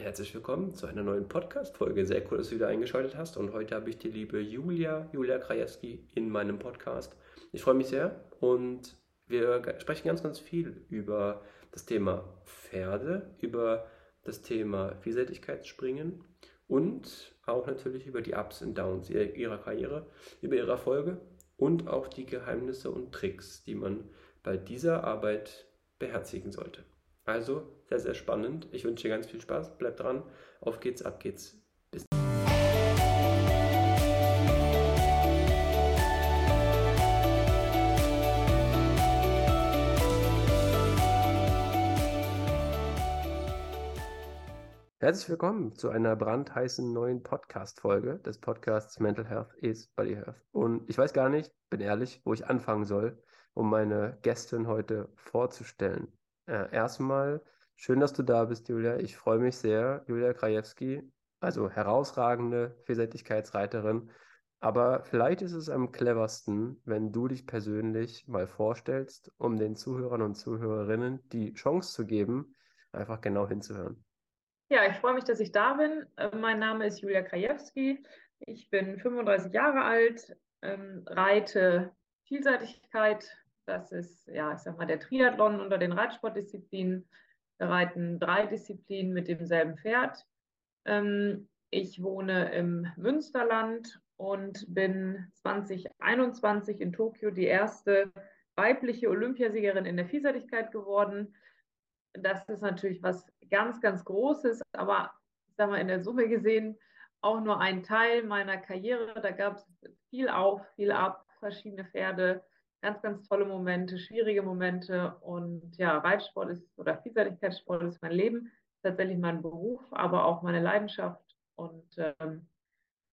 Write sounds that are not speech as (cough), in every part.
Herzlich willkommen zu einer neuen Podcast-Folge. Sehr cool, dass du wieder eingeschaltet hast. Und heute habe ich die liebe Julia, Julia Krajewski, in meinem Podcast. Ich freue mich sehr und wir sprechen ganz, ganz viel über das Thema Pferde, über das Thema Vielseitigkeitsspringen und auch natürlich über die Ups und Downs ihrer Karriere, über ihre Erfolge und auch die Geheimnisse und Tricks, die man bei dieser Arbeit beherzigen sollte. Also sehr, sehr spannend. Ich wünsche dir ganz viel Spaß. Bleib dran. Auf geht's, ab geht's. Bis. Herzlich willkommen zu einer brandheißen neuen Podcast-Folge des Podcasts Mental Health is Body Health. Und ich weiß gar nicht, bin ehrlich, wo ich anfangen soll, um meine Gästin heute vorzustellen. Äh, erstmal schön, dass du da bist, Julia. Ich freue mich sehr. Julia Krajewski, also herausragende Vielseitigkeitsreiterin. Aber vielleicht ist es am cleversten, wenn du dich persönlich mal vorstellst, um den Zuhörern und Zuhörerinnen die Chance zu geben, einfach genau hinzuhören. Ja, ich freue mich, dass ich da bin. Äh, mein Name ist Julia Krajewski. Ich bin 35 Jahre alt, ähm, reite Vielseitigkeit, das ist, ja, ich sag mal, der Triathlon unter den Reitsportdisziplinen. Wir reiten drei Disziplinen mit demselben Pferd. Ähm, ich wohne im Münsterland und bin 2021 in Tokio die erste weibliche Olympiasiegerin in der Vielseitigkeit geworden. Das ist natürlich was ganz, ganz Großes, aber ich sag in der Summe gesehen auch nur ein Teil meiner Karriere. Da gab es viel auf, viel ab, verschiedene Pferde, ganz, ganz tolle Momente, schwierige Momente. Und ja, Reitsport ist oder Vielseitigkeitssport ist mein Leben, tatsächlich mein Beruf, aber auch meine Leidenschaft. Und ähm,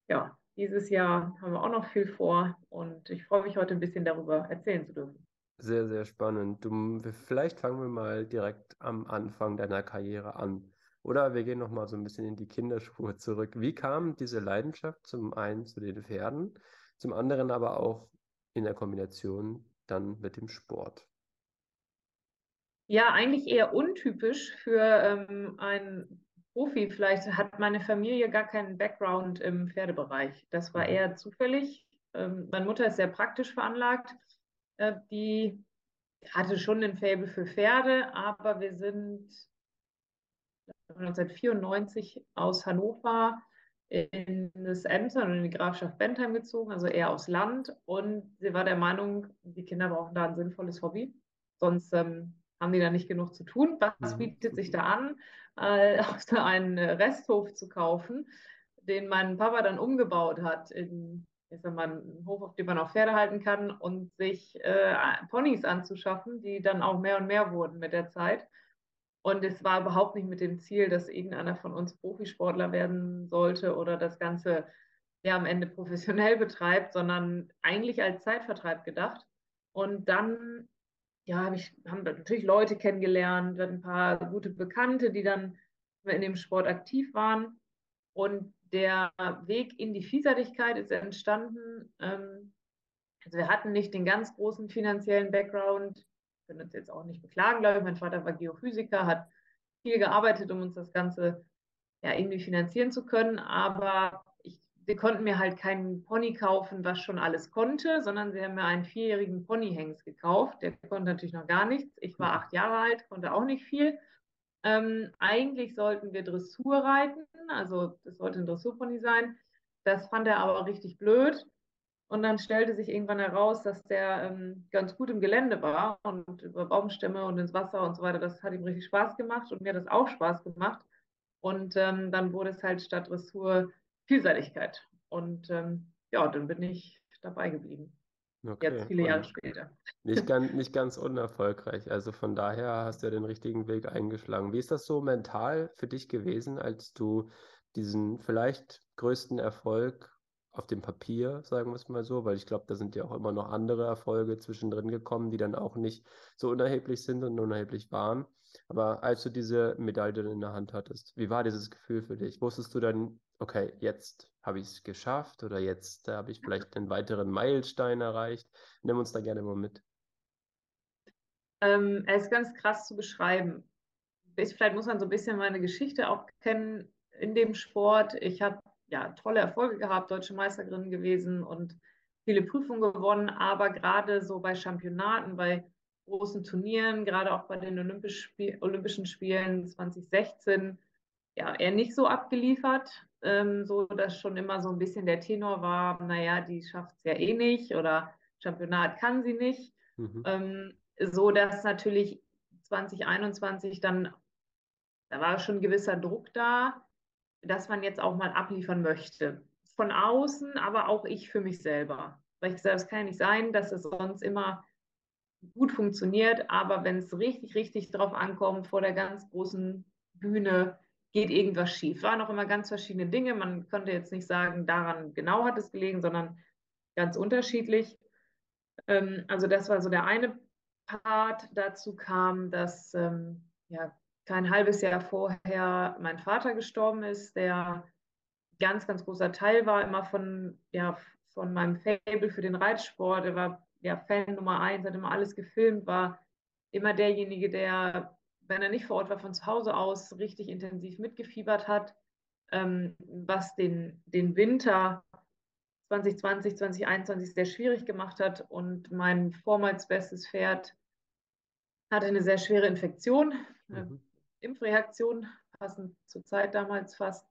ja, dieses Jahr haben wir auch noch viel vor und ich freue mich heute ein bisschen darüber erzählen zu dürfen. Sehr, sehr spannend. Du, vielleicht fangen wir mal direkt am Anfang deiner Karriere an. Oder wir gehen nochmal so ein bisschen in die Kinderspur zurück. Wie kam diese Leidenschaft zum einen zu den Pferden, zum anderen aber auch in der Kombination dann mit dem Sport? Ja, eigentlich eher untypisch für ähm, einen Profi. Vielleicht hat meine Familie gar keinen Background im Pferdebereich. Das war mhm. eher zufällig. Ähm, meine Mutter ist sehr praktisch veranlagt. Äh, die hatte schon ein Faible für Pferde, aber wir sind 1994 aus Hannover in das Emsland und in die Grafschaft Bentheim gezogen, also eher aufs Land. Und sie war der Meinung, die Kinder brauchen da ein sinnvolles Hobby. Sonst ähm, haben die da nicht genug zu tun. Was mhm. bietet sich da an, äh, (laughs) einen Resthof zu kaufen, den mein Papa dann umgebaut hat in sag mal, einen Hof, auf dem man auch Pferde halten kann und sich äh, Ponys anzuschaffen, die dann auch mehr und mehr wurden mit der Zeit. Und es war überhaupt nicht mit dem Ziel, dass irgendeiner von uns Profisportler werden sollte oder das Ganze ja am Ende professionell (laughs) betreibt, sondern eigentlich als Zeitvertreib gedacht. Und dann ja, hab ich, haben natürlich Leute kennengelernt, ein paar gute Bekannte, die dann in dem Sport aktiv waren. Und der Weg in die Vielseitigkeit ist entstanden. Ähm, also wir hatten nicht den ganz großen finanziellen Background können uns jetzt auch nicht beklagen, glaube ich. Mein Vater war Geophysiker, hat viel gearbeitet, um uns das Ganze ja irgendwie finanzieren zu können. Aber ich, sie konnten mir halt keinen Pony kaufen, was schon alles konnte, sondern sie haben mir einen vierjährigen Ponyhengst gekauft. Der konnte natürlich noch gar nichts. Ich war acht Jahre alt, konnte auch nicht viel. Ähm, eigentlich sollten wir Dressur reiten, also das sollte ein Dressurpony sein. Das fand er aber richtig blöd. Und dann stellte sich irgendwann heraus, dass der ähm, ganz gut im Gelände war und über Baumstämme und ins Wasser und so weiter. Das hat ihm richtig Spaß gemacht und mir hat das auch Spaß gemacht. Und ähm, dann wurde es halt statt Dressur Vielseitigkeit. Und ähm, ja, dann bin ich dabei geblieben. Okay. Jetzt viele Jahre später. Nicht (laughs) ganz, nicht ganz unerfolgreich. Also von daher hast du ja den richtigen Weg eingeschlagen. Wie ist das so mental für dich gewesen, als du diesen vielleicht größten Erfolg auf dem Papier, sagen wir es mal so, weil ich glaube, da sind ja auch immer noch andere Erfolge zwischendrin gekommen, die dann auch nicht so unerheblich sind und unerheblich waren. Aber als du diese Medaille in der Hand hattest, wie war dieses Gefühl für dich? Wusstest du dann, okay, jetzt habe ich es geschafft oder jetzt habe ich vielleicht einen weiteren Meilenstein erreicht? Nimm uns da gerne mal mit. Ähm, es ist ganz krass zu beschreiben. vielleicht muss man so ein bisschen meine Geschichte auch kennen in dem Sport. Ich habe ja tolle Erfolge gehabt, deutsche Meisterin gewesen und viele Prüfungen gewonnen, aber gerade so bei Championaten, bei großen Turnieren, gerade auch bei den Olympisch Spiel, Olympischen Spielen 2016, ja, eher nicht so abgeliefert, ähm, so dass schon immer so ein bisschen der Tenor war, naja, die schafft es ja eh nicht oder Championat kann sie nicht. Mhm. Ähm, so dass natürlich 2021 dann, da war schon ein gewisser Druck da, dass man jetzt auch mal abliefern möchte. Von außen, aber auch ich für mich selber. Weil ich habe, es kann ja nicht sein, dass es sonst immer gut funktioniert, aber wenn es richtig, richtig drauf ankommt, vor der ganz großen Bühne, geht irgendwas schief. Waren auch immer ganz verschiedene Dinge. Man konnte jetzt nicht sagen, daran genau hat es gelegen, sondern ganz unterschiedlich. Ähm, also das war so der eine Part. Dazu kam, dass ähm, ja, kein halbes Jahr vorher mein Vater gestorben ist, der ganz, ganz großer Teil war immer von, ja, von meinem Fable für den Reitsport. Er war ja, Fan Nummer eins, hat immer alles gefilmt, war immer derjenige, der, wenn er nicht vor Ort war, von zu Hause aus richtig intensiv mitgefiebert hat, ähm, was den, den Winter 2020, 2021 sehr schwierig gemacht hat. Und mein vormals bestes Pferd hatte eine sehr schwere Infektion, mhm. Impfreaktion, passend zur Zeit damals fast.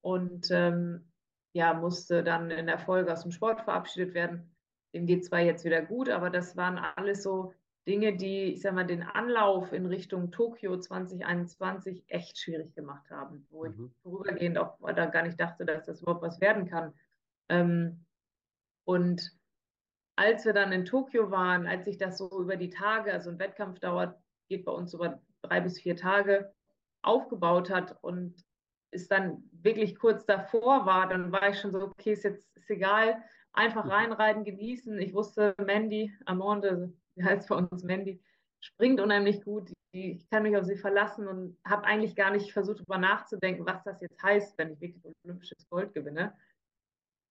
Und ähm, ja, musste dann in der Folge aus dem Sport verabschiedet werden. Dem geht zwar jetzt wieder gut, aber das waren alles so Dinge, die, ich sag mal, den Anlauf in Richtung Tokio 2021 echt schwierig gemacht haben, wo mhm. ich vorübergehend auch da gar nicht dachte, dass das überhaupt was werden kann. Ähm, und als wir dann in Tokio waren, als sich das so über die Tage, also ein Wettkampf dauert, geht bei uns über drei bis vier Tage, aufgebaut hat und es dann wirklich kurz davor war, dann war ich schon so, okay, ist jetzt ist egal, einfach mhm. reinreiten, genießen. Ich wusste, Mandy, Amande, wie heißt bei uns Mandy, springt unheimlich gut. Ich kann mich auf sie verlassen und habe eigentlich gar nicht versucht, darüber nachzudenken, was das jetzt heißt, wenn ich wirklich olympisches Gold gewinne.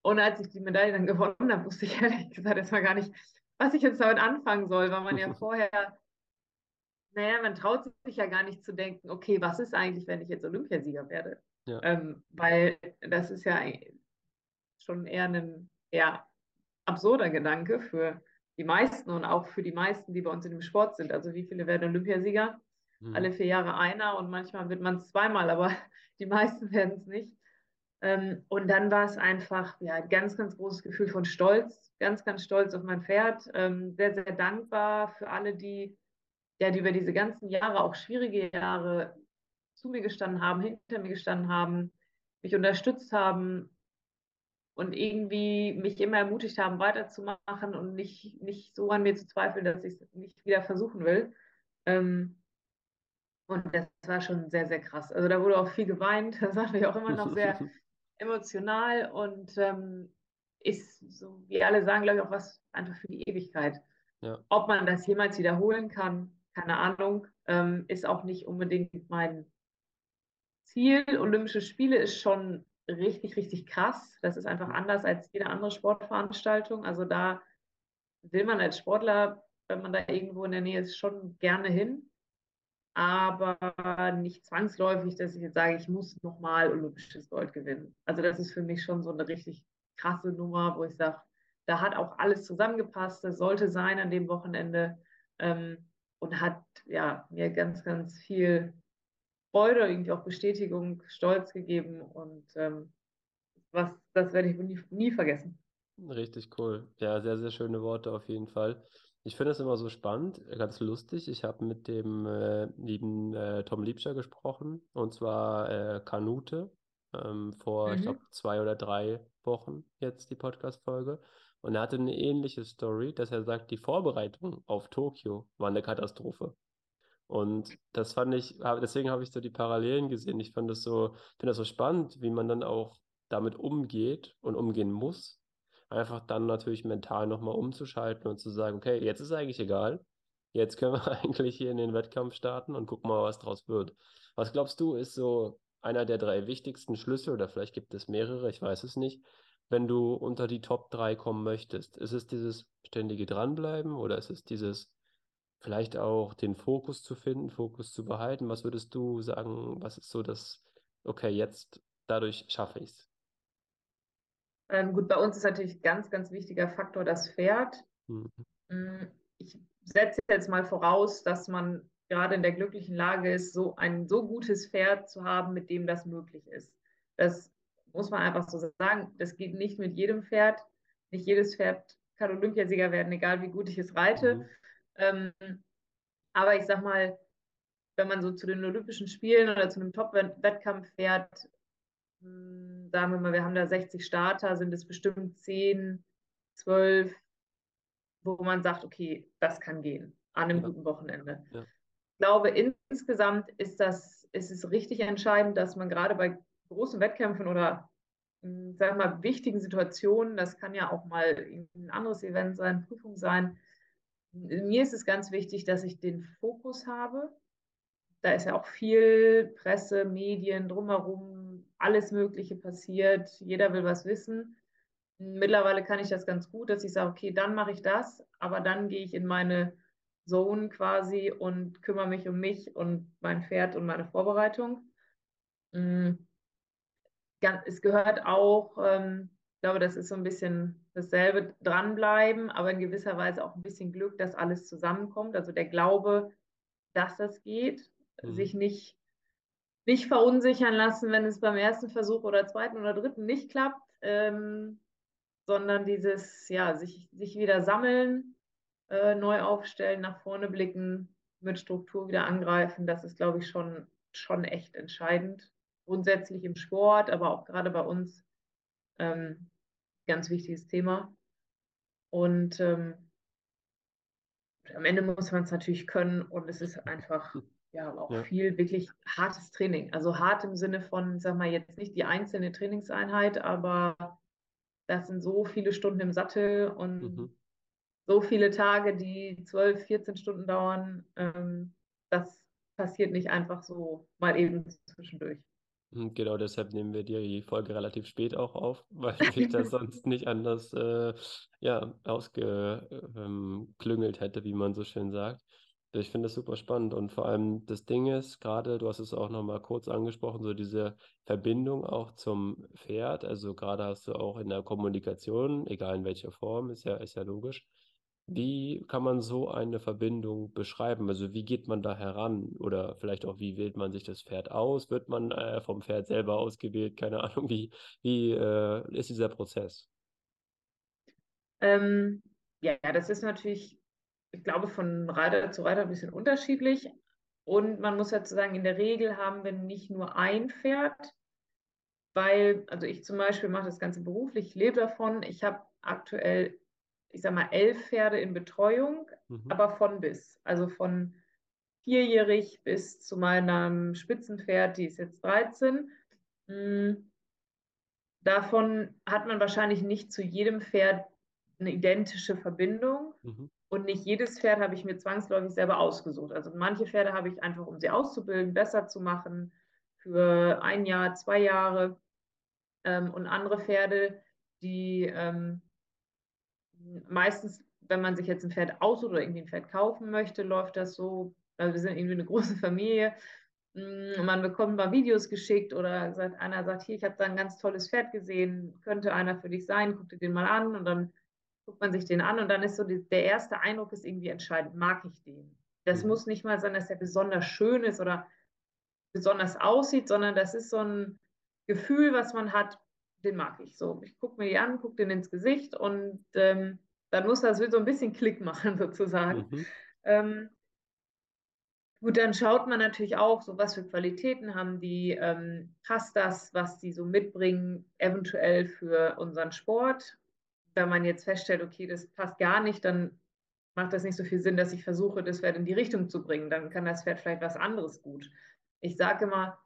Und als ich die Medaille dann gewonnen habe, wusste ich (laughs) ehrlich gesagt erstmal gar nicht, was ich jetzt damit anfangen soll, weil man ja (laughs) vorher, naja, man traut sich ja gar nicht zu denken, okay, was ist eigentlich, wenn ich jetzt Olympiasieger werde? Ja. Ähm, weil das ist ja schon eher ein eher absurder Gedanke für die meisten und auch für die meisten, die bei uns in dem Sport sind. Also wie viele werden Olympiasieger? Mhm. Alle vier Jahre einer und manchmal wird man es zweimal, aber (laughs) die meisten werden es nicht. Ähm, und dann war es einfach ja, ein ganz, ganz großes Gefühl von Stolz, ganz, ganz stolz auf mein Pferd, ähm, sehr, sehr dankbar für alle, die, ja, die über diese ganzen Jahre, auch schwierige Jahre, zu mir gestanden haben, hinter mir gestanden haben, mich unterstützt haben und irgendwie mich immer ermutigt haben, weiterzumachen und nicht, nicht so an mir zu zweifeln, dass ich es nicht wieder versuchen will. Ähm, und das war schon sehr, sehr krass. Also da wurde auch viel geweint, (laughs) das war mir auch immer noch sehr (laughs) emotional und ähm, ist, so wie alle sagen, glaube ich, auch was einfach für die Ewigkeit. Ja. Ob man das jemals wiederholen kann, keine Ahnung, ähm, ist auch nicht unbedingt mein Ziel. Olympische Spiele ist schon richtig, richtig krass. Das ist einfach anders als jede andere Sportveranstaltung. Also da will man als Sportler, wenn man da irgendwo in der Nähe ist, schon gerne hin. Aber nicht zwangsläufig, dass ich jetzt sage, ich muss nochmal olympisches Gold gewinnen. Also das ist für mich schon so eine richtig krasse Nummer, wo ich sage, da hat auch alles zusammengepasst. Das sollte sein an dem Wochenende ähm, und hat ja mir ganz, ganz viel Freude, irgendwie auch Bestätigung, Stolz gegeben und ähm, was, das werde ich nie, nie vergessen. Richtig cool. Ja, sehr, sehr schöne Worte auf jeden Fall. Ich finde es immer so spannend, ganz lustig. Ich habe mit dem äh, lieben äh, Tom Liebscher gesprochen und zwar äh, Kanute ähm, vor, mhm. ich glaube, zwei oder drei Wochen jetzt die Podcast-Folge. Und er hatte eine ähnliche Story, dass er sagt, die Vorbereitung auf Tokio war eine Katastrophe. Und das fand ich, deswegen habe ich so die Parallelen gesehen. Ich fand das so, finde das so spannend, wie man dann auch damit umgeht und umgehen muss. Einfach dann natürlich mental nochmal umzuschalten und zu sagen, okay, jetzt ist eigentlich egal. Jetzt können wir (laughs) eigentlich hier in den Wettkampf starten und gucken mal, was draus wird. Was glaubst du, ist so einer der drei wichtigsten Schlüssel oder vielleicht gibt es mehrere, ich weiß es nicht, wenn du unter die Top 3 kommen möchtest? Ist es dieses ständige Dranbleiben oder ist es dieses vielleicht auch den Fokus zu finden, Fokus zu behalten? Was würdest du sagen, was ist so das, okay, jetzt dadurch schaffe ich es? Ähm, gut, bei uns ist natürlich ganz, ganz wichtiger Faktor das Pferd. Mhm. Mm, ich setze jetzt mal voraus, dass man gerade in der glücklichen Lage ist, so ein so gutes Pferd zu haben, mit dem das möglich ist. Das muss man einfach so sagen. Das geht nicht mit jedem Pferd. Nicht jedes Pferd kann Olympiasieger werden, egal wie gut ich es reite. Mhm. Ähm, aber ich sag mal, wenn man so zu den Olympischen Spielen oder zu einem Top-Wettkampf fährt, hm, sagen wir mal, wir haben da 60 Starter, sind es bestimmt 10, 12, wo man sagt, okay, das kann gehen an einem ja. guten Wochenende. Ja. Ich glaube, insgesamt ist das, ist es richtig entscheidend, dass man gerade bei großen Wettkämpfen oder hm, sag mal, wichtigen Situationen, das kann ja auch mal ein anderes Event sein, Prüfung sein. Mir ist es ganz wichtig, dass ich den Fokus habe. Da ist ja auch viel Presse, Medien drumherum, alles Mögliche passiert. Jeder will was wissen. Mittlerweile kann ich das ganz gut, dass ich sage, okay, dann mache ich das, aber dann gehe ich in meine Zone quasi und kümmere mich um mich und mein Pferd und meine Vorbereitung. Mm. Es gehört auch, ähm, ich glaube, das ist so ein bisschen dasselbe, dranbleiben, aber in gewisser Weise auch ein bisschen Glück, dass alles zusammenkommt. Also der Glaube, dass das geht, mhm. sich nicht, nicht verunsichern lassen, wenn es beim ersten Versuch oder zweiten oder dritten nicht klappt. Ähm, sondern dieses, ja, sich, sich wieder sammeln, äh, neu aufstellen, nach vorne blicken, mit Struktur wieder angreifen, das ist, glaube ich, schon, schon echt entscheidend. Grundsätzlich im Sport, aber auch gerade bei uns ähm, ganz wichtiges Thema. Und ähm, am Ende muss man es natürlich können und es ist einfach ja (laughs) auch ja. viel wirklich hartes Training. Also hart im Sinne von, sag mal, jetzt nicht die einzelne Trainingseinheit, aber das sind so viele Stunden im Sattel und mhm. so viele Tage, die 12, 14 Stunden dauern. Ähm, das passiert nicht einfach so mal eben zwischendurch. Mhm, genau, deshalb nehmen wir die Folge relativ spät auch auf, (laughs) weil ich das (laughs) sonst nicht anders äh, ja, ausgeklüngelt hätte, wie man so schön sagt. Ich finde das super spannend und vor allem das Ding ist, gerade, du hast es auch nochmal kurz angesprochen, so diese Verbindung auch zum Pferd. Also gerade hast du auch in der Kommunikation, egal in welcher Form, ist ja, ist ja logisch. Wie kann man so eine Verbindung beschreiben? Also wie geht man da heran? Oder vielleicht auch, wie wählt man sich das Pferd aus? Wird man äh, vom Pferd selber ausgewählt? Keine Ahnung, wie, wie äh, ist dieser Prozess? Ähm, ja, das ist natürlich ich glaube, von Reiter zu Reiter ein bisschen unterschiedlich. Und man muss dazu sagen, in der Regel haben wir nicht nur ein Pferd, weil, also ich zum Beispiel mache das Ganze beruflich, ich lebe davon. Ich habe aktuell, ich sage mal, elf Pferde in Betreuung, mhm. aber von bis. Also von vierjährig bis zu meinem Spitzenpferd, die ist jetzt 13. Hm, davon hat man wahrscheinlich nicht zu jedem Pferd eine identische Verbindung. Mhm. Und nicht jedes Pferd habe ich mir zwangsläufig selber ausgesucht. Also manche Pferde habe ich einfach, um sie auszubilden, besser zu machen, für ein Jahr, zwei Jahre. Ähm, und andere Pferde, die ähm, meistens, wenn man sich jetzt ein Pferd aussucht oder irgendwie ein Pferd kaufen möchte, läuft das so, also wir sind irgendwie eine (laughs) große Familie. Mm, man bekommt mal Videos geschickt oder sagt, einer sagt, hier, ich habe da ein ganz tolles Pferd gesehen, könnte einer für dich sein, guck dir den mal an und dann guckt man sich den an und dann ist so die, der erste Eindruck ist irgendwie entscheidend. Mag ich den? Das mhm. muss nicht mal sein, dass er besonders schön ist oder besonders aussieht, sondern das ist so ein Gefühl, was man hat, den mag ich so. Ich gucke mir die an, gucke den ins Gesicht und ähm, dann muss das so ein bisschen Klick machen (laughs) sozusagen. Mhm. Ähm, gut, dann schaut man natürlich auch, so was für Qualitäten haben die, ähm, passt das, was die so mitbringen, eventuell für unseren Sport wenn man jetzt feststellt, okay, das passt gar nicht, dann macht das nicht so viel Sinn, dass ich versuche, das Pferd in die Richtung zu bringen. Dann kann das Pferd vielleicht was anderes gut. Ich sage immer,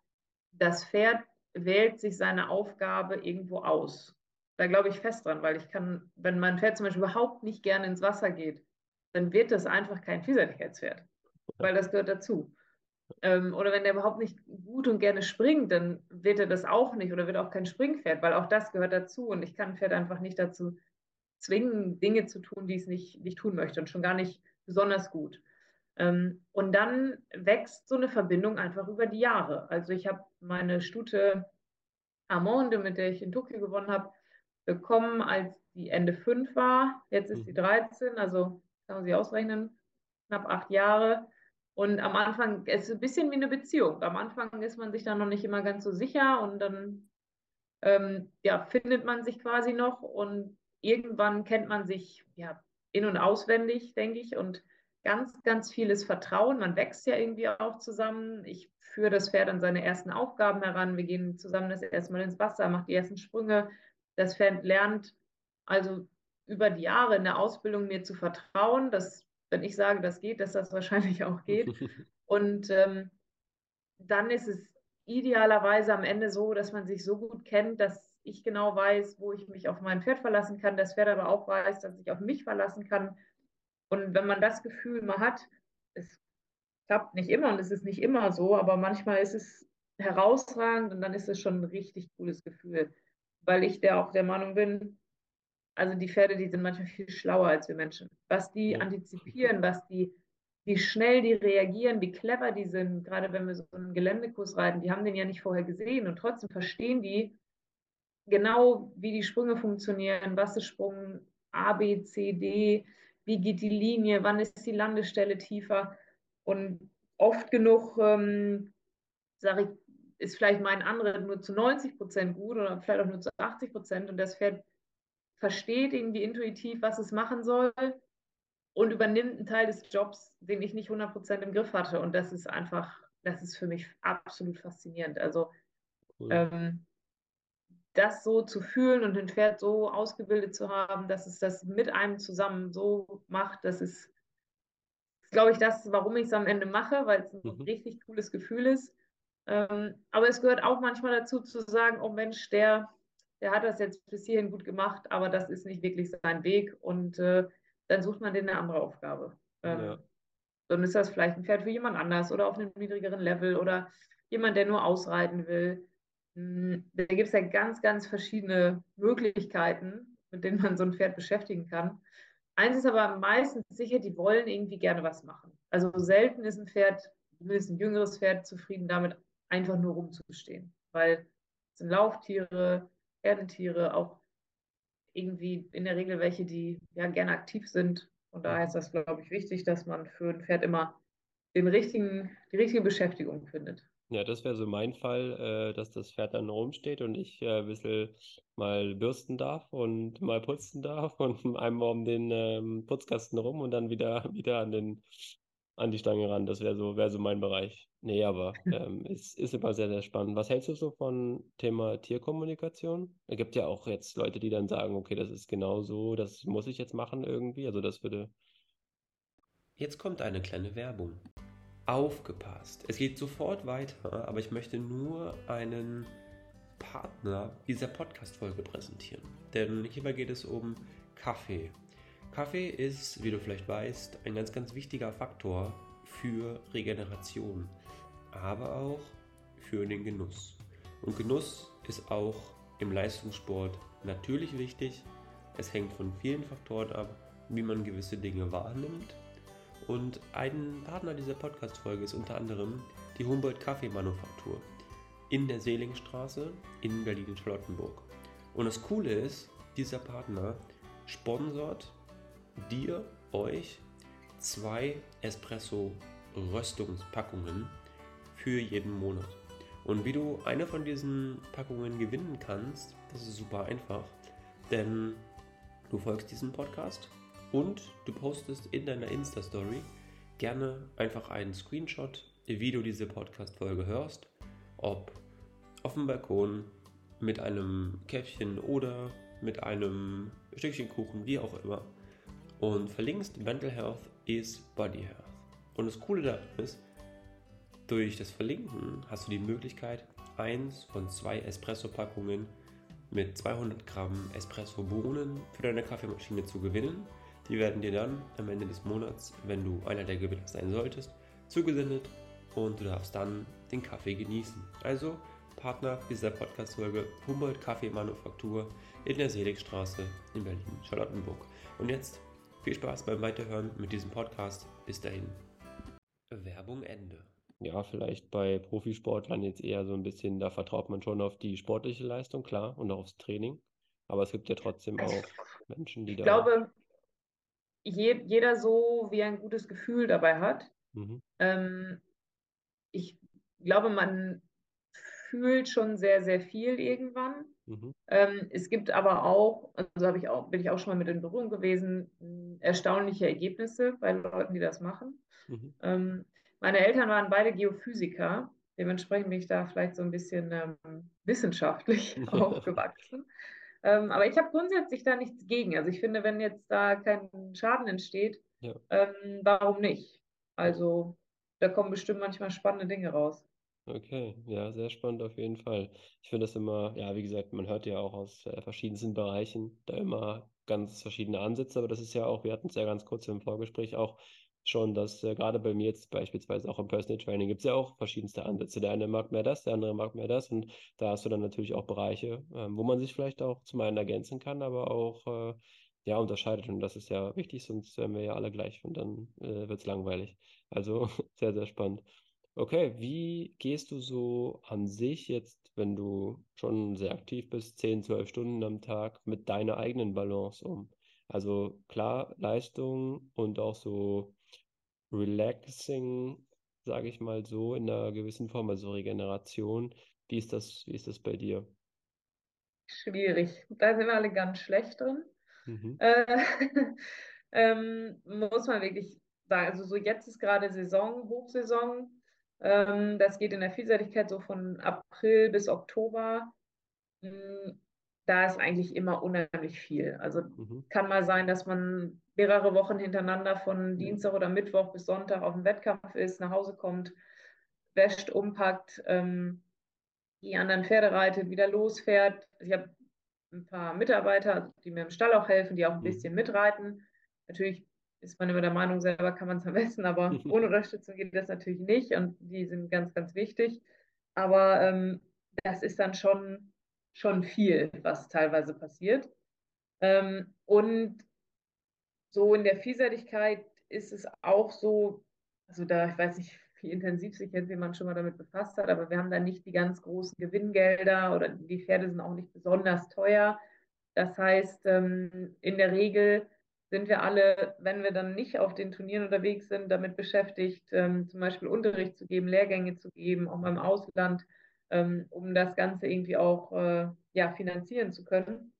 das Pferd wählt sich seine Aufgabe irgendwo aus. Da glaube ich fest dran, weil ich kann, wenn mein Pferd zum Beispiel überhaupt nicht gerne ins Wasser geht, dann wird das einfach kein Vielseitigkeitspferd, weil das gehört dazu. Ähm, oder wenn der überhaupt nicht gut und gerne springt, dann wird er das auch nicht oder wird auch kein Springpferd, weil auch das gehört dazu und ich kann ein Pferd einfach nicht dazu zwingen, Dinge zu tun, die es nicht, nicht tun möchte und schon gar nicht besonders gut. Ähm, und dann wächst so eine Verbindung einfach über die Jahre. Also ich habe meine Stute Amonde, mit der ich in Tokio gewonnen habe, bekommen, als die Ende 5 war. Jetzt ist sie 13, mhm. also kann man sich ausrechnen, knapp acht Jahre. Und am Anfang ist es ein bisschen wie eine Beziehung. Am Anfang ist man sich da noch nicht immer ganz so sicher und dann ähm, ja, findet man sich quasi noch und irgendwann kennt man sich ja in- und auswendig, denke ich, und ganz, ganz vieles Vertrauen. Man wächst ja irgendwie auch zusammen. Ich führe das Pferd an seine ersten Aufgaben heran. Wir gehen zusammen das erste Mal ins Wasser, macht die ersten Sprünge. Das Pferd lernt also über die Jahre in der Ausbildung mir zu vertrauen, dass, wenn ich sage, das geht, dass das wahrscheinlich auch geht. (laughs) Und ähm, dann ist es idealerweise am Ende so, dass man sich so gut kennt, dass ich genau weiß, wo ich mich auf mein Pferd verlassen kann, das Pferd aber auch weiß, dass ich auf mich verlassen kann. Und wenn man das Gefühl mal hat, es klappt nicht immer und es ist nicht immer so, aber manchmal ist es herausragend und dann ist es schon ein richtig cooles Gefühl, weil ich der auch der Meinung bin, also die Pferde, die sind manchmal viel schlauer als wir Menschen. Was die ja. antizipieren, was die wie schnell die reagieren, wie clever die sind, gerade wenn wir so einen Geländekurs reiten, die haben den ja nicht vorher gesehen und trotzdem verstehen die genau, wie die Sprünge funktionieren, was ist Sprung A, B, C, D, wie geht die Linie, wann ist die Landestelle tiefer und oft genug, ähm, sage ich, ist vielleicht mein anderer nur zu 90 Prozent gut oder vielleicht auch nur zu 80 Prozent und das Pferd versteht irgendwie intuitiv, was es machen soll und übernimmt einen Teil des Jobs, den ich nicht 100% im Griff hatte. Und das ist einfach, das ist für mich absolut faszinierend. Also cool. ähm, das so zu fühlen und ein Pferd so ausgebildet zu haben, dass es das mit einem zusammen so macht, das ist, glaube ich, das, warum ich es am Ende mache, weil es ein mhm. richtig cooles Gefühl ist. Ähm, aber es gehört auch manchmal dazu zu sagen, oh Mensch, der, der hat das jetzt bis hierhin gut gemacht, aber das ist nicht wirklich sein Weg und äh, dann sucht man den eine andere Aufgabe. Ähm, ja. Dann ist das vielleicht ein Pferd für jemand anders oder auf einem niedrigeren Level oder jemand, der nur ausreiten will. Hm, da gibt es ja ganz, ganz verschiedene Möglichkeiten, mit denen man so ein Pferd beschäftigen kann. Eins ist aber meistens sicher, die wollen irgendwie gerne was machen. Also selten ist ein Pferd, zumindest ein jüngeres Pferd, zufrieden damit, einfach nur rumzustehen. Weil es sind Lauftiere, Herdentiere, auch irgendwie in der Regel welche, die ja gerne aktiv sind. Und daher ist das, glaube ich, wichtig, dass man für ein Pferd immer den richtigen, die richtige Beschäftigung findet. Ja, das wäre so mein Fall, äh, dass das Pferd dann rumsteht und ich äh, ein bisschen mal bürsten darf und mal putzen darf (laughs) und einmal um den ähm, Putzkasten rum und dann wieder, (laughs) wieder an den an die Stange ran. Das wäre so, wär so mein Bereich. Nee, aber (laughs) ähm, es ist immer sehr, sehr spannend. Was hältst du so von Thema Tierkommunikation? Es gibt ja auch jetzt Leute, die dann sagen, okay, das ist genau so, das muss ich jetzt machen irgendwie. Also das würde. Jetzt kommt eine kleine Werbung. Aufgepasst. Es geht sofort weiter, aber ich möchte nur einen Partner dieser Podcast-Folge präsentieren. Denn hierbei geht es um Kaffee. Kaffee ist, wie du vielleicht weißt, ein ganz, ganz wichtiger Faktor für Regeneration, aber auch für den Genuss. Und Genuss ist auch im Leistungssport natürlich wichtig. Es hängt von vielen Faktoren ab, wie man gewisse Dinge wahrnimmt. Und ein Partner dieser Podcast-Folge ist unter anderem die Humboldt Kaffeemanufaktur in der Seelingstraße in Berlin-Charlottenburg. Und das Coole ist, dieser Partner sponsort dir, euch, zwei Espresso-Röstungspackungen für jeden Monat. Und wie du eine von diesen Packungen gewinnen kannst, das ist super einfach, denn du folgst diesem Podcast und du postest in deiner Insta-Story gerne einfach einen Screenshot, wie du diese Podcast-Folge hörst, ob auf dem Balkon mit einem Käffchen oder mit einem Stückchen Kuchen, wie auch immer und verlinkst Mental Health is Body Health. Und das Coole daran ist, durch das Verlinken hast du die Möglichkeit, eins von zwei Espresso-Packungen mit 200 Gramm Espresso-Bohnen für deine Kaffeemaschine zu gewinnen. Die werden dir dann am Ende des Monats, wenn du einer der Gewinner sein solltest, zugesendet und du darfst dann den Kaffee genießen. Also Partner dieser Podcast-Folge Humboldt Kaffeemanufaktur in der Seligstraße in Berlin-Charlottenburg. Und jetzt viel Spaß beim Weiterhören mit diesem Podcast. Bis dahin. Werbung Ende. Ja, vielleicht bei Profisportlern jetzt eher so ein bisschen, da vertraut man schon auf die sportliche Leistung, klar, und auch aufs Training. Aber es gibt ja trotzdem auch Menschen, die ich da. glaube, je, jeder so, wie er ein gutes Gefühl dabei hat. Mhm, Ähm, ich glaube, man fühlt schon sehr, sehr viel irgendwann. mhm, Ähm, es gibt aber auch, also habe ich auch, bin ich auch schon mal mit in Berührung gewesen, erstaunliche Ergebnisse bei Leuten, die das machen. mhm. Ähm, meine Eltern waren beide Geophysiker, dementsprechend bin ich da vielleicht so ein bisschen ähm, wissenschaftlich (laughs) (laughs) aufgewachsen. Ähm, aber ich habe grundsätzlich da nichts gegen. Also ich finde, wenn jetzt da kein Schaden entsteht, Ja. ähm, warum nicht? Also da kommen bestimmt manchmal spannende Dinge raus. Okay, ja, sehr spannend auf jeden Fall. Ich finde das immer, ja, wie gesagt, man hört ja auch aus äh, verschiedensten Bereichen da immer ganz verschiedene Ansätze, aber das ist ja auch, wir hatten es ja ganz kurz im Vorgespräch auch schon, dass äh, gerade bei mir jetzt beispielsweise auch im Personal Training gibt es ja auch verschiedenste Ansätze. Der eine mag mehr das, der andere mag mehr das und da hast du dann natürlich auch Bereiche, ähm, wo man sich vielleicht auch zum einen ergänzen kann, aber auch äh, ja unterscheidet und das ist ja wichtig, sonst wären wir ja alle gleich und dann äh, wird es langweilig. Also (laughs) sehr, sehr spannend. Okay, wie gehst du so an sich jetzt, wenn du schon sehr aktiv bist, 10, 12 Stunden am Tag, mit deiner eigenen Balance um? Also klar, Leistung und auch so relaxing, sage ich mal so, in einer gewissen Form, also Regeneration. Wie ist das, wie ist das bei dir? Schwierig. Da sind wir alle ganz schlecht drin. Mhm, Äh, (laughs) ähm, muss man wirklich sagen. Also so jetzt ist gerade Saison, Hochsaison. Ähm, das geht in der Vielseitigkeit so von April bis Oktober. Mm, Da ist eigentlich immer unheimlich viel. Also mhm, kann mal sein, dass man mehrere Wochen hintereinander von Dienstag oder Mittwoch bis Sonntag auf dem Wettkampf ist, nach Hause kommt, wäscht, umpackt, ähm, die anderen Pferde reitet, wieder losfährt. Ich habe ein paar Mitarbeiter, die mir im Stall auch helfen, die auch ein mhm. bisschen mitreiten. Natürlich ist man immer der Meinung, selber kann man es am besten, aber (laughs) ohne Unterstützung geht das natürlich nicht und die sind ganz, ganz wichtig. Aber ähm, das ist dann schon, schon viel, was teilweise passiert. Ähm, und so in der Vielseitigkeit ist es auch so, also da, ich weiß nicht, wie intensiv sich jetzt jemand schon mal damit befasst hat, aber wir haben da nicht die ganz großen Gewinngelder oder die Pferde sind auch nicht besonders teuer. Das heißt, ähm, in der Regel sind wir alle, wenn wir dann nicht auf den Turnieren unterwegs sind, damit beschäftigt, ähm, zum Beispiel Unterricht zu geben, Lehrgänge zu geben, auch mal im Ausland, ähm, um das Ganze irgendwie auch äh, ja, finanzieren zu können.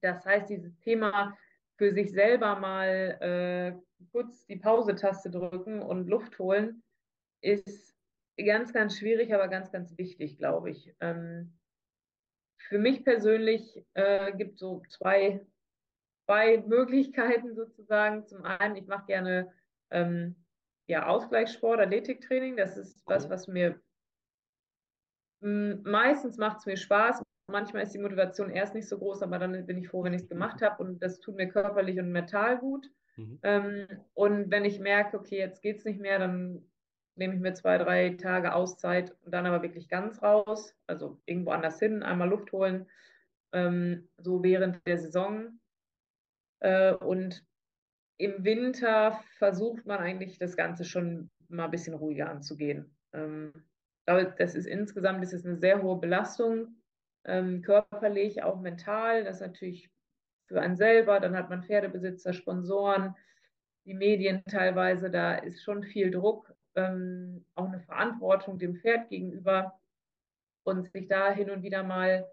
Das heißt, dieses Thema für sich selber mal äh, kurz die Pause-Taste drücken und Luft holen, ist ganz, ganz schwierig, aber ganz, ganz wichtig, glaube ich. Ähm, für mich persönlich äh, gibt es so zwei, zwei Möglichkeiten sozusagen. Zum einen, ich mache gerne ähm, ja, Ausgleichssport, Athletiktraining. Das ist was, was mir meistens macht es mir Spaß. Manchmal ist die Motivation erst nicht so groß, aber dann bin ich froh, wenn ich es gemacht habe und das tut mir körperlich und mental gut. Mhm, Ähm, und wenn ich merke, okay, jetzt geht es nicht mehr, dann nehme ich mir zwei, drei Tage Auszeit und dann aber wirklich ganz raus, also irgendwo anders hin, einmal Luft holen, ähm, so während der Saison. Äh, und im Winter versucht man eigentlich das Ganze schon mal ein bisschen ruhiger anzugehen. Ähm, aber das ist insgesamt das ist eine sehr hohe Belastung, ähm, körperlich, auch mental. Das ist natürlich für einen selber. Dann hat man Pferdebesitzer, Sponsoren, die Medien teilweise. Da ist schon viel Druck, ähm, auch eine Verantwortung dem Pferd gegenüber und sich da hin und wieder mal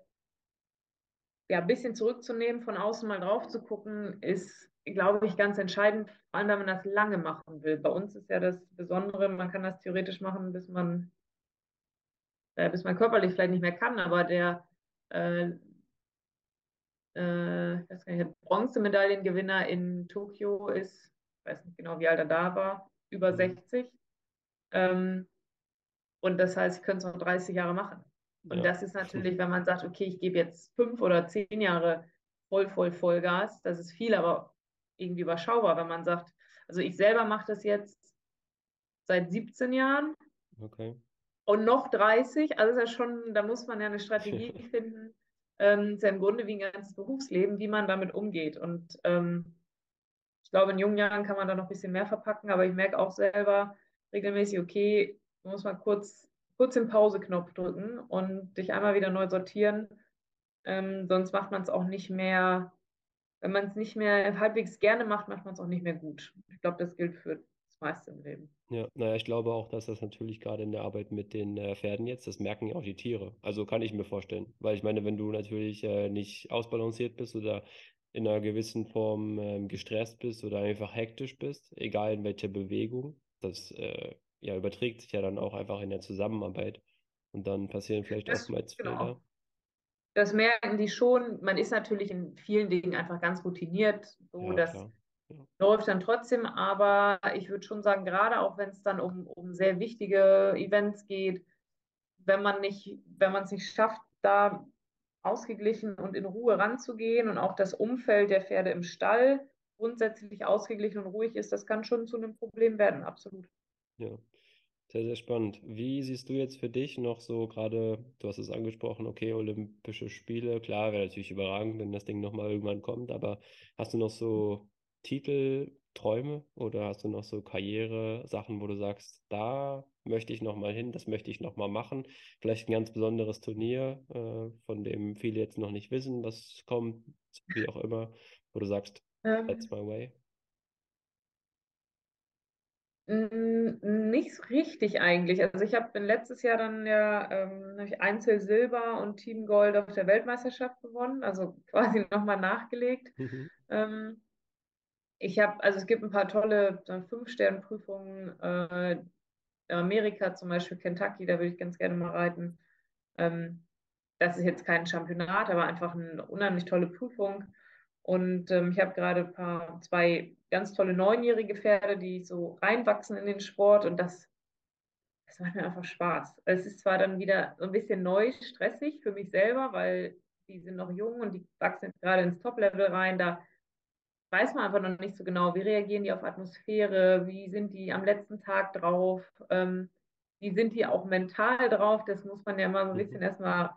ja, ein bisschen zurückzunehmen, von außen mal drauf zu gucken, ist, glaube ich, ganz entscheidend, vor allem wenn man das lange machen will. Bei uns ist ja das Besondere, man kann das theoretisch machen, bis man, äh, bis man körperlich vielleicht nicht mehr kann, aber der äh, äh, Bronzemedaillengewinner in Tokio ist, ich weiß nicht genau, wie alt er da war, über mhm. 60. Ähm, und das heißt, ich könnte es noch 30 Jahre machen. Und Ja. das ist natürlich, (laughs) wenn man sagt, okay, ich gebe jetzt fünf oder zehn Jahre voll, voll, Vollgas, das ist viel, aber irgendwie überschaubar, wenn man sagt, also ich selber mache das jetzt seit 17 Jahren Okay. Und noch 30, also ist ja schon, da muss man ja eine Strategie (laughs) finden, ähm, ist ja im Grunde wie ein ganzes Berufsleben, wie man damit umgeht. Und ähm, ich glaube, in jungen Jahren kann man da noch ein bisschen mehr verpacken, aber ich merke auch selber, regelmäßig, okay, du musst mal kurz, kurz den Pause-Knopf drücken und dich einmal wieder neu sortieren. Ähm, sonst macht man es auch nicht mehr, wenn man es nicht mehr halbwegs gerne macht, macht man es auch nicht mehr gut. Ich glaube, das gilt für das meiste im Leben. Ja, naja, ich glaube auch, dass das natürlich gerade in der Arbeit mit den äh, Pferden jetzt, das merken ja auch die Tiere. Also kann ich mir vorstellen. Weil ich meine, wenn du natürlich äh, nicht ausbalanciert bist oder in einer gewissen Form ähm, gestresst bist oder einfach hektisch bist, egal in welcher Bewegung, das äh, ja überträgt sich ja dann auch einfach in der Zusammenarbeit. Und dann passieren vielleicht Das, oftmals genau. Fehler. Das merken die schon. Man ist natürlich in vielen Dingen einfach ganz routiniert, so Ja, das klar. Läuft dann trotzdem, aber ich würde schon sagen, gerade auch wenn es dann um, um sehr wichtige Events geht, wenn man nicht, wenn man es nicht schafft, da ausgeglichen und in Ruhe ranzugehen und auch das Umfeld der Pferde im Stall grundsätzlich ausgeglichen und ruhig ist, das kann schon zu einem Problem werden, absolut. Ja, sehr, sehr spannend. Wie siehst du jetzt für dich noch so gerade, du hast es angesprochen, okay, Olympische Spiele, klar, wäre natürlich überragend, wenn das Ding nochmal irgendwann kommt, aber hast du noch so Titel, Träume oder hast du noch so Karriere-Sachen, wo du sagst, da möchte ich nochmal hin, das möchte ich nochmal machen? Vielleicht ein ganz besonderes Turnier, äh, von dem viele jetzt noch nicht wissen, was kommt, wie auch immer, wo du sagst, that's Ähm, my way. Nicht richtig eigentlich. Also ich habe letztes Jahr dann ja ähm, Einzel Silber und Team Gold auf der Weltmeisterschaft gewonnen, also (laughs) quasi nochmal nachgelegt. Mhm. Ähm, ich habe, also es gibt ein paar tolle äh, Fünf-Sterne-Prüfungen, äh, Amerika zum Beispiel, Kentucky, da würde ich ganz gerne mal reiten. Ähm, das ist jetzt kein Championat, aber einfach eine unheimlich tolle Prüfung. Und ähm, ich habe gerade zwei ganz tolle neunjährige Pferde, die so reinwachsen in den Sport und das, das macht mir einfach Spaß. Es ist zwar dann wieder so ein bisschen neu stressig für mich selber, weil die sind noch jung und die wachsen gerade ins Top-Level rein. Da weiß man einfach noch nicht so genau, wie reagieren die auf Atmosphäre, wie sind die am letzten Tag drauf, ähm, wie sind die auch mental drauf. Das muss man ja mal so ein bisschen Mhm. erstmal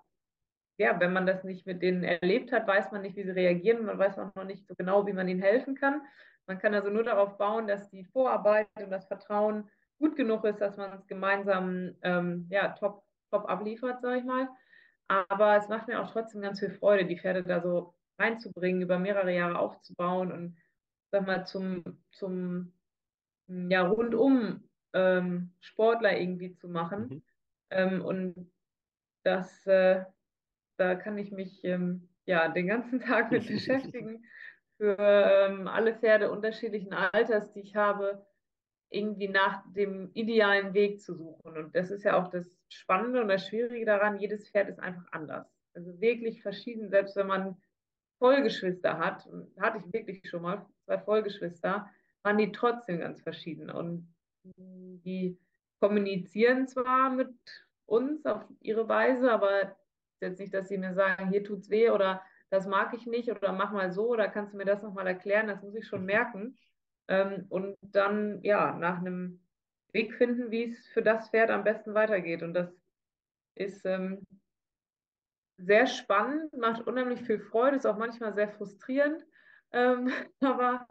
ja, wenn man das nicht mit denen erlebt hat, weiß man nicht, wie sie reagieren. Man weiß auch noch nicht so genau, wie man ihnen helfen kann. Man kann also nur darauf bauen, dass die Vorarbeit und das Vertrauen gut genug ist, dass man es gemeinsam ähm, ja, top, top abliefert, sage ich mal. Aber es macht mir auch trotzdem ganz viel Freude, die Pferde da so reinzubringen, über mehrere Jahre aufzubauen und sag mal zum, zum ja, rundum ähm, Sportler irgendwie zu machen. Mhm. Ähm, und das, äh, da kann ich mich ähm, ja den ganzen (laughs) Tag mit beschäftigen. Für ähm, alle Pferde unterschiedlichen Alters, die ich habe, irgendwie nach dem idealen Weg zu suchen. Und das ist ja auch das Spannende und das Schwierige daran, jedes Pferd ist einfach anders. Also wirklich verschieden, selbst wenn man Vollgeschwister hat, hatte ich wirklich schon mal, zwei Vollgeschwister, waren die trotzdem ganz verschieden. Und die kommunizieren zwar mit uns auf ihre Weise, aber jetzt nicht, dass sie mir sagen, hier tut's weh oder das mag ich nicht oder mach mal so oder kannst du mir das nochmal erklären, das muss ich schon merken. Ähm, und dann ja nach einem Weg finden, wie es für das Pferd am besten weitergeht. Und das ist ähm, sehr spannend, macht unheimlich viel Freude, ist auch manchmal sehr frustrierend. Ähm, (laughs) aber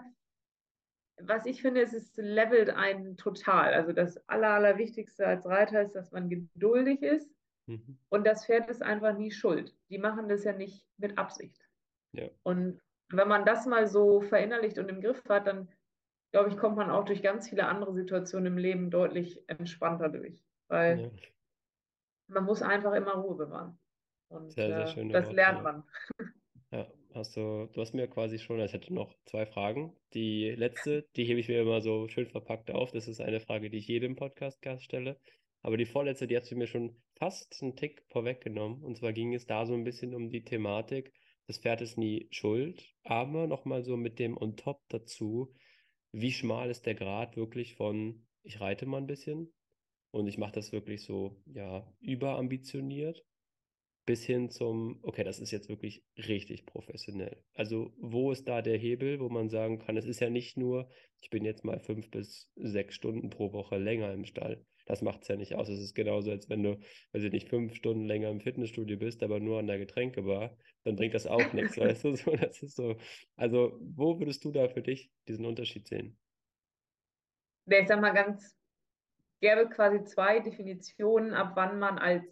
was ich finde, ist, es levelt einen total. Also das Aller, Allerwichtigste als Reiter ist, dass man geduldig ist. Mhm. Und das Pferd ist einfach nie schuld. Die machen das ja nicht mit Absicht. Ja. Und wenn man das mal so verinnerlicht und im Griff hat, dann glaube ich, kommt man auch durch ganz viele andere Situationen im Leben deutlich entspannter durch. Weil Ja. man muss einfach immer Ruhe bewahren. Und Sehr, sehr äh, schöne das Worte, lernt man. Ja, hast du, du hast mir quasi schon, also ich hätte noch zwei Fragen. Die letzte, (laughs) die hebe ich mir immer so schön verpackt auf. Das ist eine Frage, die ich jedem Podcast-Gast stelle. Aber die vorletzte, die hast du mir schon fast einen Tick vorweggenommen. Und zwar ging es da so ein bisschen um die Thematik, das Pferd ist nie schuld, aber nochmal so mit dem on top dazu, wie schmal ist der Grad wirklich von, ich reite mal ein bisschen und ich mache das wirklich so, ja, überambitioniert bis hin zum, okay, das ist jetzt wirklich richtig professionell. Also wo ist da der Hebel, wo man sagen kann, es ist ja nicht nur, ich bin jetzt mal fünf bis sechs Stunden pro Woche länger im Stall. Das macht es ja nicht aus. Es ist genauso, als wenn du, weiß ich nicht, fünf Stunden länger im Fitnessstudio bist, aber nur an der Getränkebar, dann bringt das auch nichts, (laughs) weißt du? So, das ist so. Also, wo würdest du da für dich diesen Unterschied sehen? Ja, Ich sag mal ganz gäbe quasi zwei Definitionen, ab wann man als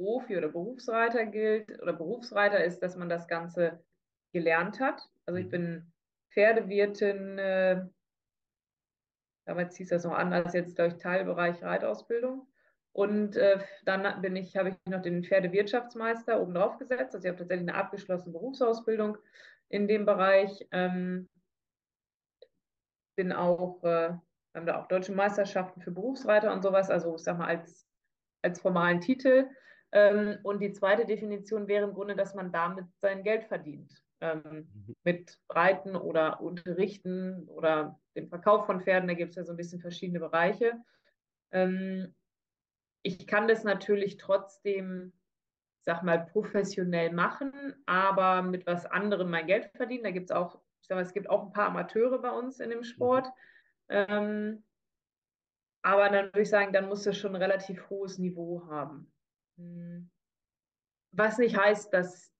Profi oder Berufsreiter gilt. Oder Berufsreiter ist, dass man das Ganze gelernt hat. Also ich mhm. bin Pferdewirtin, äh, damals hieß das noch anders, jetzt durch Teilbereich Reitausbildung. Und äh, dann bin ich, habe ich noch den Pferdewirtschaftsmeister oben drauf gesetzt. Also ich habe tatsächlich eine abgeschlossene Berufsausbildung in dem Bereich. Ähm, bin auch, äh, haben da auch deutsche Meisterschaften für Berufsreiter und sowas, also ich sag mal als, als formalen Titel. Ähm, und die zweite Definition wäre im Grunde, dass man damit sein Geld verdient. Ähm, mhm. Mit Reiten oder Unterrichten oder dem Verkauf von Pferden, da gibt es ja so ein bisschen verschiedene Bereiche. Ähm, ich kann das natürlich trotzdem, sag mal, professionell machen, aber mit was anderem mein Geld verdienen. Da gibt es auch, ich sag mal, es gibt auch ein paar Amateure bei uns in dem Sport. Mhm. Aber dann würde ich sagen, dann muss es schon ein relativ hohes Niveau haben. Hm. Was nicht heißt, dass,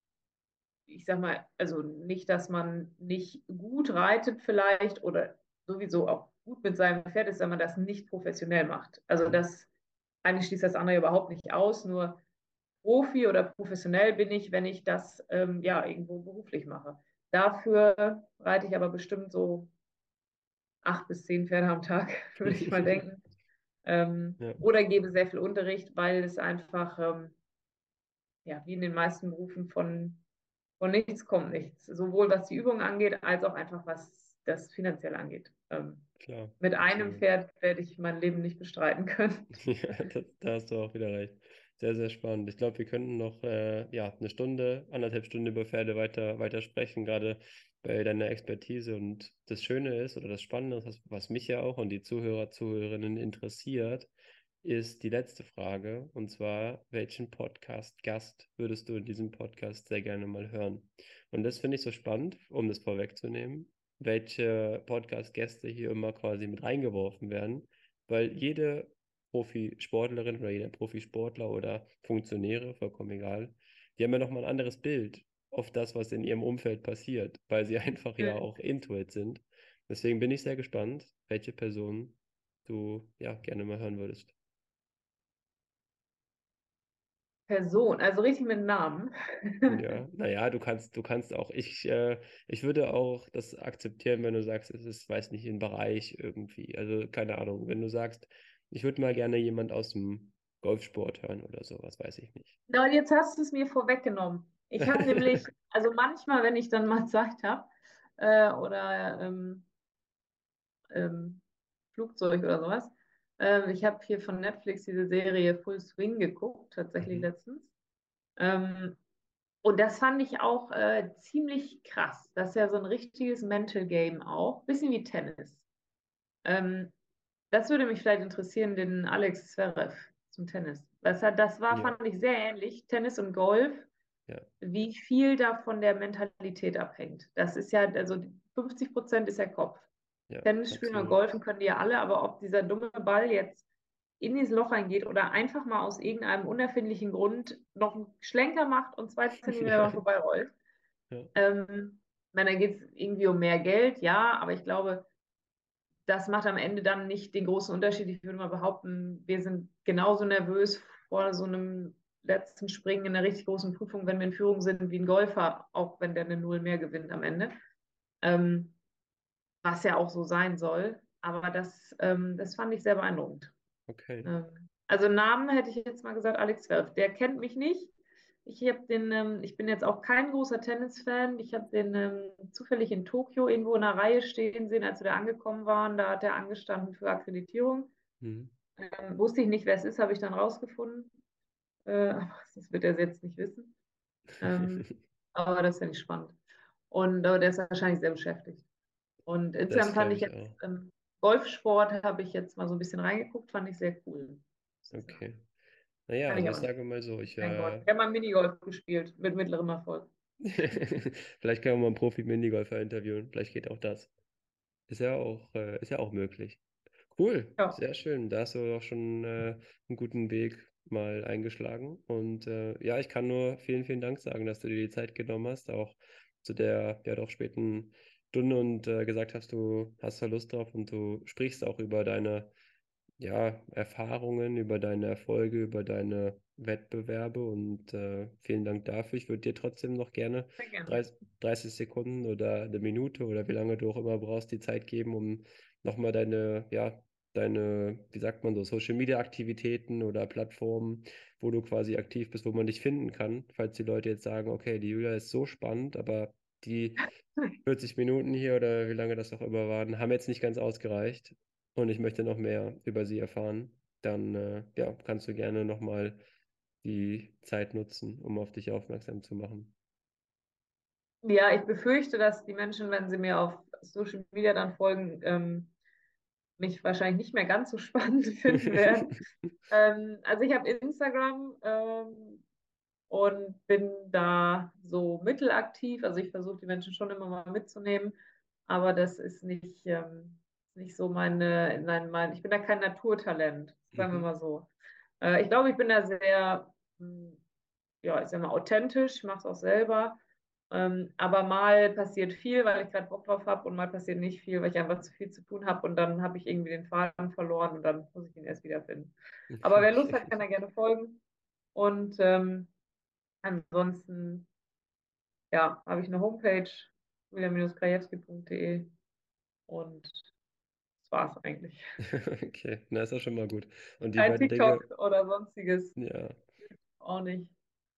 ich sag mal, also nicht, dass man nicht gut reitet vielleicht oder sowieso auch gut mit seinem Pferd ist, wenn man das nicht professionell macht. Also das eine schließt das andere überhaupt nicht aus, nur Profi oder professionell bin ich, wenn ich das ähm, ja irgendwo beruflich mache. Dafür reite ich aber bestimmt so acht bis zehn Pferde am Tag, (laughs) würde ich mal (laughs) denken. Ähm, ja. Oder gebe sehr viel Unterricht, weil es einfach, ähm, ja, wie in den meisten Berufen von, von nichts kommt nichts. Sowohl was die Übung angeht, als auch einfach was das finanziell angeht. Ähm, Klar. Mit einem Pferd werde ich mein Leben nicht bestreiten können. (laughs) ja, das, da hast du auch wieder recht. Sehr, sehr spannend. Ich glaube, wir könnten noch äh, ja, eine Stunde, anderthalb Stunden über Pferde weiter, weiter sprechen, gerade bei deiner Expertise. Und das Schöne ist, oder das Spannende ist, was mich ja auch und die Zuhörer, Zuhörerinnen interessiert, ist die letzte Frage. Und zwar, welchen Podcast-Gast würdest du in diesem Podcast sehr gerne mal hören? Und das finde ich so spannend, um das vorwegzunehmen, welche Podcast-Gäste hier immer quasi mit reingeworfen werden, weil jede Profisportlerin oder jeder Profisportler oder Funktionäre, vollkommen egal, die haben ja nochmal ein anderes Bild auf das, was in ihrem Umfeld passiert, weil sie (laughs) einfach ja, ja auch Intuit sind. Deswegen bin ich sehr gespannt, welche Person du ja gerne mal hören würdest. Person, also richtig mit Namen. Ja, (laughs) naja, du kannst, du kannst auch, ich, äh, ich würde auch das akzeptieren, wenn du sagst, es ist, weiß nicht, ein Bereich irgendwie. Also keine Ahnung, wenn du sagst, ich würde mal gerne jemand aus dem Golfsport hören oder sowas, weiß ich nicht. Na, und jetzt hast du es mir vorweggenommen. Ich habe nämlich, also manchmal, wenn ich dann mal Zeit habe, äh, oder ähm, ähm, Flugzeug oder sowas, ähm, ich habe hier von Netflix diese Serie Full Swing geguckt, tatsächlich mhm. letztens. Ähm, und das fand ich auch äh, ziemlich krass. Das ist ja so ein richtiges Mental Game auch. Bisschen wie Tennis. Ähm, das würde mich vielleicht interessieren, den Alex Zverev zum Tennis. Das, hat, das war, ja. fand ich sehr ähnlich, Tennis und Golf, ja. wie viel da von der Mentalität abhängt. Das ist ja, also 50 Prozent ist der Kopf. Ja, Tennis spielen und Golfen können die ja alle, aber ob dieser dumme Ball jetzt in dieses Loch reingeht oder einfach mal aus irgendeinem unerfindlichen Grund noch einen Schlenker macht und zwei (laughs) Zentimeter ja. vorbeirollt. Ja. Ähm, ich meine, da geht es irgendwie um mehr Geld, ja, aber ich glaube, das macht am Ende dann nicht den großen Unterschied. Ich würde mal behaupten, wir sind genauso nervös vor so einem letzten Springen in einer richtig großen Prüfung, wenn wir in Führung sind, wie ein Golfer, auch wenn der eine Null mehr gewinnt am Ende. Ähm, was ja auch so sein soll. Aber das, ähm, das fand ich sehr beeindruckend. Okay. Ähm, also Namen hätte ich jetzt mal gesagt, Alex Zwerf. Der kennt mich nicht. Ich habe den, ähm, ich bin jetzt auch kein großer Tennisfan. Ich habe den ähm, zufällig in Tokio irgendwo in einer Reihe stehen sehen, als wir da angekommen waren. Da hat er angestanden für Akkreditierung. Mhm. Ähm, wusste ich nicht, wer es ist, habe ich dann rausgefunden. Äh, (laughs) das wird er jetzt nicht wissen. Ähm, (laughs) aber das finde ich spannend. Und aber der ist wahrscheinlich sehr beschäftigt. Und insgesamt fand ich jetzt ähm, Golfsport habe ich jetzt mal so ein bisschen reingeguckt, fand ich sehr cool. Okay. Naja, also ich sage mal so, ich, äh, ich habe mal Minigolf gespielt mit mittlerem Erfolg. (laughs) Vielleicht können wir mal einen Profi-Minigolfer interviewen. Vielleicht geht auch das. Ist ja auch, äh, ist ja auch möglich. Cool, ja. sehr schön. Da hast du auch schon äh, einen guten Weg mal eingeschlagen. Und äh, ja, ich kann nur vielen, vielen Dank sagen, dass du dir die Zeit genommen hast, auch zu der ja doch späten Stunde und äh, gesagt hast, du hast da Lust drauf und du sprichst auch über deine ja, Erfahrungen, über deine Erfolge, über deine Wettbewerbe und äh, vielen Dank dafür. Ich würde dir trotzdem noch gerne, gerne. 30, 30 Sekunden oder eine Minute oder wie lange du auch immer brauchst, die Zeit geben, um nochmal deine, ja, deine, wie sagt man so, Social Media Aktivitäten oder Plattformen, wo du quasi aktiv bist, wo man dich finden kann, falls die Leute jetzt sagen, okay, die Julia ist so spannend, aber die (laughs) 40 Minuten hier oder wie lange das auch immer waren, haben jetzt nicht ganz ausgereicht und ich möchte noch mehr über sie erfahren, dann äh, ja, kannst du gerne nochmal die Zeit nutzen, um auf dich aufmerksam zu machen. Ja, ich befürchte, dass die Menschen, wenn sie mir auf Social Media dann folgen, ähm, mich wahrscheinlich nicht mehr ganz so spannend (laughs) finden werden. (laughs) ähm, also ich habe Instagram ähm, und bin da so mittelaktiv. Also ich versuche die Menschen schon immer mal mitzunehmen, aber das ist nicht, ähm, nicht so meine, nein, mein, ich bin da kein Naturtalent, sagen wir mhm. mal so. Äh, ich glaube, ich bin da sehr, hm, ja, ich sag mal, authentisch, ich mache es auch selber. Ähm, aber mal passiert viel, weil ich gerade Bock drauf habe und mal passiert nicht viel, weil ich einfach zu viel zu tun habe und dann habe ich irgendwie den Faden verloren und dann muss ich ihn erst wiederfinden. Aber wer Lust hat, kann er gerne folgen. Und ähm, ansonsten, ja, habe ich eine Homepage, william-krajewski.de und das war es eigentlich. (laughs) okay, na ist auch schon mal gut. Und die Kein TikTok Dinge... oder sonstiges. Ja. Auch nicht.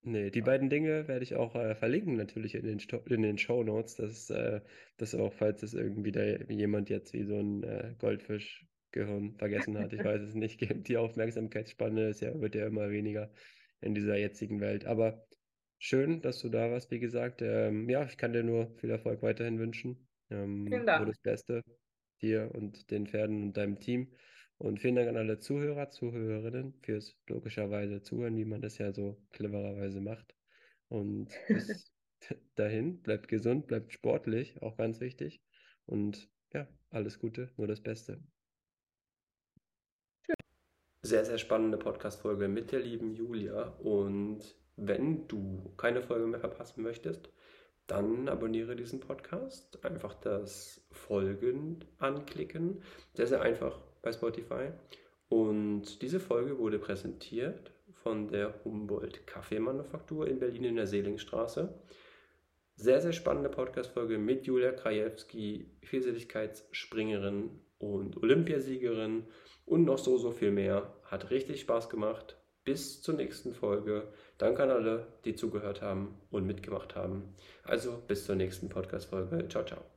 Nee, die beiden Dinge werde ich auch äh, verlinken natürlich in den, Sto in den Show Notes, dass, äh, dass auch, falls es irgendwie da jemand jetzt wie so ein äh, Goldfischgehirn vergessen hat, ich (laughs) weiß es nicht, die Aufmerksamkeitsspanne ist ja, wird ja immer weniger in dieser jetzigen Welt. Aber schön, dass du da warst, wie gesagt. Ähm, ja, ich kann dir nur viel Erfolg weiterhin wünschen. Ähm, Vielen Dank. Nur das Beste dir und den Pferden und deinem Team. Und vielen Dank an alle Zuhörer, Zuhörerinnen fürs logischerweise Zuhören, wie man das ja so clevererweise macht. Und bis (laughs) dahin, bleibt gesund, bleibt sportlich, auch ganz wichtig. Und ja, alles Gute, nur das Beste. Sehr, sehr spannende Podcast-Folge mit der lieben Julia. Und wenn du keine Folge mehr verpassen möchtest, dann abonniere diesen Podcast. Einfach das Folgen anklicken. Sehr, sehr einfach bei Spotify. Und diese Folge wurde präsentiert von der Humboldt Kaffeemanufaktur in Berlin in der Seelingstraße. Sehr, sehr spannende Podcast-Folge mit Julia Krajewski, Vielseitigkeitsspringerin und Olympiasiegerin und noch so, so viel mehr. Hat richtig Spaß gemacht. Bis zur nächsten Folge. Danke an alle, die zugehört haben und mitgemacht haben. Also bis zur nächsten Podcast-Folge. Ciao, ciao.